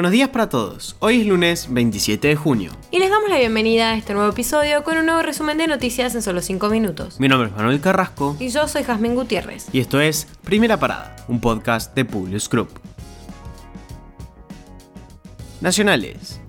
Buenos días para todos. Hoy es lunes 27 de junio. Y les damos la bienvenida a este nuevo episodio con un nuevo resumen de noticias en solo 5 minutos. Mi nombre es Manuel Carrasco. Y yo soy Jazmín Gutiérrez. Y esto es Primera Parada, un podcast de Publius Group. Nacionales.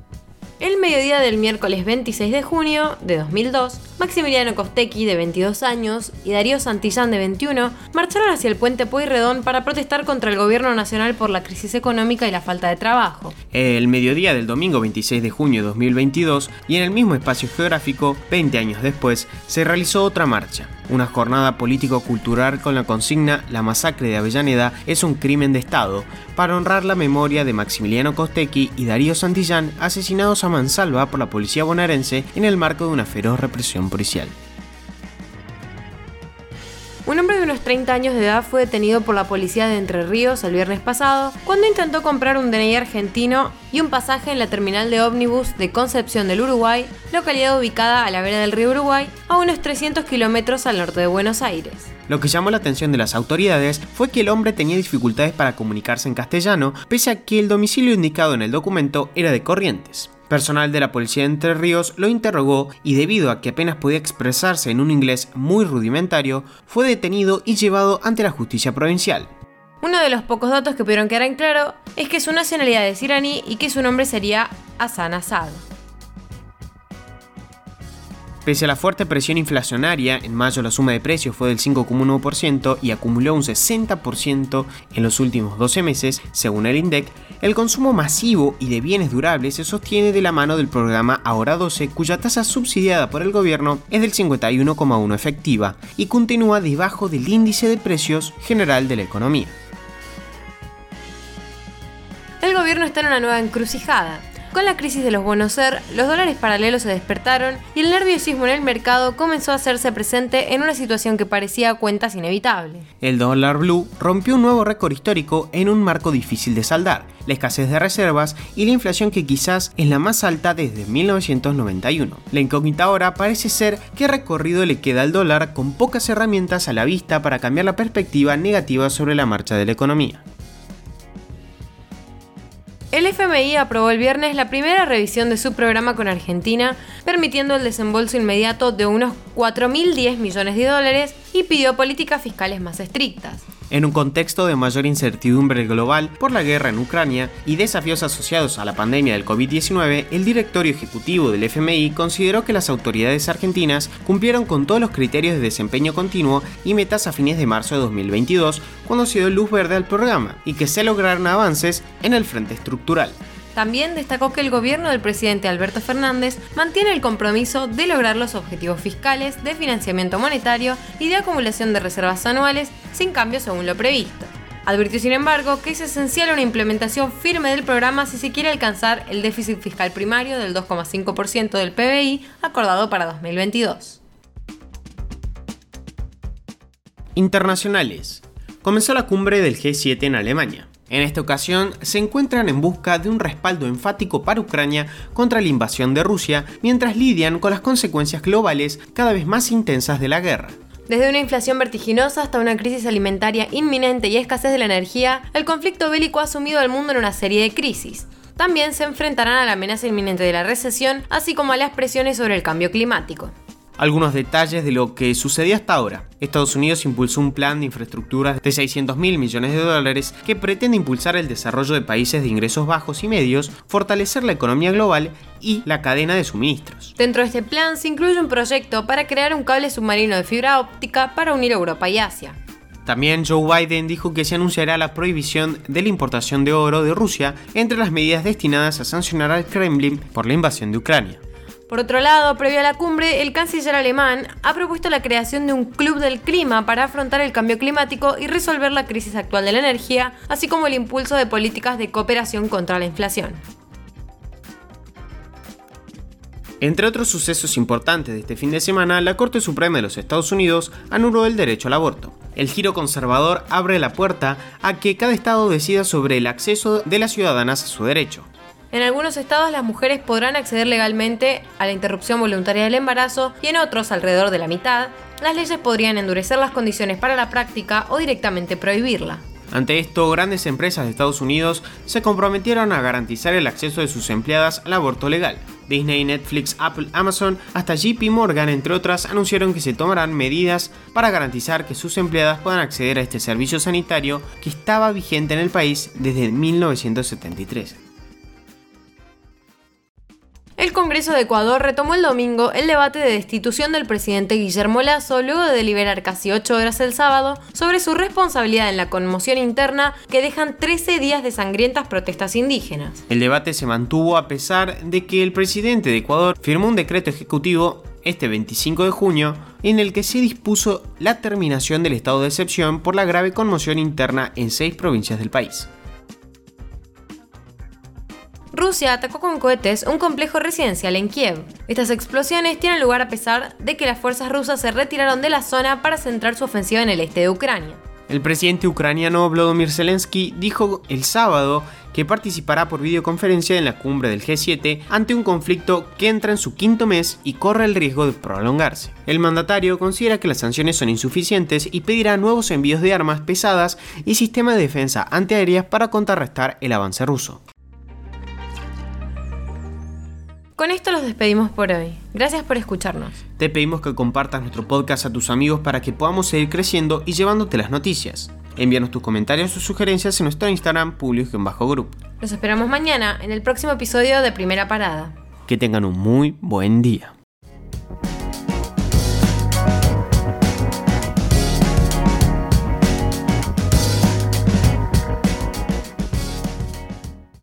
El mediodía del miércoles 26 de junio de 2002, Maximiliano Costecchi, de 22 años, y Darío Santillán, de 21, marcharon hacia el puente Pueyrredón para protestar contra el gobierno nacional por la crisis económica y la falta de trabajo. El mediodía del domingo 26 de junio de 2022, y en el mismo espacio geográfico, 20 años después, se realizó otra marcha, una jornada político-cultural con la consigna La masacre de Avellaneda es un crimen de Estado, para honrar la memoria de Maximiliano Costecchi y Darío Santillán asesinados a mansalva por la policía bonaerense en el marco de una feroz represión policial. Un hombre de unos 30 años de edad fue detenido por la policía de Entre Ríos el viernes pasado cuando intentó comprar un DNI argentino y un pasaje en la terminal de ómnibus de Concepción del Uruguay, localidad ubicada a la vera del río Uruguay, a unos 300 kilómetros al norte de Buenos Aires. Lo que llamó la atención de las autoridades fue que el hombre tenía dificultades para comunicarse en castellano, pese a que el domicilio indicado en el documento era de Corrientes. Personal de la policía de Entre Ríos lo interrogó y debido a que apenas podía expresarse en un inglés muy rudimentario, fue detenido y llevado ante la justicia provincial. Uno de los pocos datos que pudieron quedar en claro es que su nacionalidad es iraní y que su nombre sería Hassan Assad. Pese a la fuerte presión inflacionaria, en mayo la suma de precios fue del 5,1% y acumuló un 60% en los últimos 12 meses, según el INDEC, el consumo masivo y de bienes durables se sostiene de la mano del programa Ahora 12, cuya tasa subsidiada por el gobierno es del 51,1 efectiva y continúa debajo del índice de precios general de la economía. El gobierno está en una nueva encrucijada. Con la crisis de los bonos ser, los dólares paralelos se despertaron y el nerviosismo en el mercado comenzó a hacerse presente en una situación que parecía a cuentas inevitable. El dólar blue rompió un nuevo récord histórico en un marco difícil de saldar, la escasez de reservas y la inflación que quizás es la más alta desde 1991. La incógnita ahora parece ser qué recorrido le queda al dólar con pocas herramientas a la vista para cambiar la perspectiva negativa sobre la marcha de la economía. El FMI aprobó el viernes la primera revisión de su programa con Argentina, permitiendo el desembolso inmediato de unos 4.010 millones de dólares y pidió políticas fiscales más estrictas. En un contexto de mayor incertidumbre global por la guerra en Ucrania y desafíos asociados a la pandemia del COVID-19, el directorio ejecutivo del FMI consideró que las autoridades argentinas cumplieron con todos los criterios de desempeño continuo y metas a fines de marzo de 2022, cuando se dio luz verde al programa, y que se lograron avances en el frente estructural. También destacó que el gobierno del presidente Alberto Fernández mantiene el compromiso de lograr los objetivos fiscales, de financiamiento monetario y de acumulación de reservas anuales sin cambios según lo previsto. Advirtió, sin embargo, que es esencial una implementación firme del programa si se quiere alcanzar el déficit fiscal primario del 2,5% del PBI acordado para 2022. Internacionales. Comenzó la cumbre del G7 en Alemania. En esta ocasión se encuentran en busca de un respaldo enfático para Ucrania contra la invasión de Rusia, mientras lidian con las consecuencias globales cada vez más intensas de la guerra. Desde una inflación vertiginosa hasta una crisis alimentaria inminente y escasez de la energía, el conflicto bélico ha sumido al mundo en una serie de crisis. También se enfrentarán a la amenaza inminente de la recesión, así como a las presiones sobre el cambio climático algunos detalles de lo que sucedió hasta ahora. Estados Unidos impulsó un plan de infraestructuras de 600 mil millones de dólares que pretende impulsar el desarrollo de países de ingresos bajos y medios, fortalecer la economía global y la cadena de suministros. Dentro de este plan se incluye un proyecto para crear un cable submarino de fibra óptica para unir Europa y Asia. También Joe Biden dijo que se anunciará la prohibición de la importación de oro de Rusia entre las medidas destinadas a sancionar al Kremlin por la invasión de Ucrania. Por otro lado, previo a la cumbre, el canciller alemán ha propuesto la creación de un club del clima para afrontar el cambio climático y resolver la crisis actual de la energía, así como el impulso de políticas de cooperación contra la inflación. Entre otros sucesos importantes de este fin de semana, la Corte Suprema de los Estados Unidos anuló el derecho al aborto. El giro conservador abre la puerta a que cada estado decida sobre el acceso de las ciudadanas a su derecho. En algunos estados las mujeres podrán acceder legalmente a la interrupción voluntaria del embarazo y en otros, alrededor de la mitad, las leyes podrían endurecer las condiciones para la práctica o directamente prohibirla. Ante esto, grandes empresas de Estados Unidos se comprometieron a garantizar el acceso de sus empleadas al aborto legal. Disney, Netflix, Apple, Amazon, hasta JP Morgan, entre otras, anunciaron que se tomarán medidas para garantizar que sus empleadas puedan acceder a este servicio sanitario que estaba vigente en el país desde 1973. El Congreso de Ecuador retomó el domingo el debate de destitución del presidente Guillermo Lazo luego de deliberar casi ocho horas el sábado sobre su responsabilidad en la conmoción interna que dejan 13 días de sangrientas protestas indígenas. El debate se mantuvo a pesar de que el presidente de Ecuador firmó un decreto ejecutivo este 25 de junio en el que se dispuso la terminación del estado de excepción por la grave conmoción interna en seis provincias del país. Rusia atacó con cohetes un complejo residencial en Kiev. Estas explosiones tienen lugar a pesar de que las fuerzas rusas se retiraron de la zona para centrar su ofensiva en el este de Ucrania. El presidente ucraniano Volodymyr Zelensky dijo el sábado que participará por videoconferencia en la cumbre del G7 ante un conflicto que entra en su quinto mes y corre el riesgo de prolongarse. El mandatario considera que las sanciones son insuficientes y pedirá nuevos envíos de armas pesadas y sistemas de defensa antiaéreas para contrarrestar el avance ruso. Con esto los despedimos por hoy. Gracias por escucharnos. Te pedimos que compartas nuestro podcast a tus amigos para que podamos seguir creciendo y llevándote las noticias. Envíanos tus comentarios o sugerencias en nuestro Instagram publius-group. Los esperamos mañana en el próximo episodio de Primera Parada. Que tengan un muy buen día.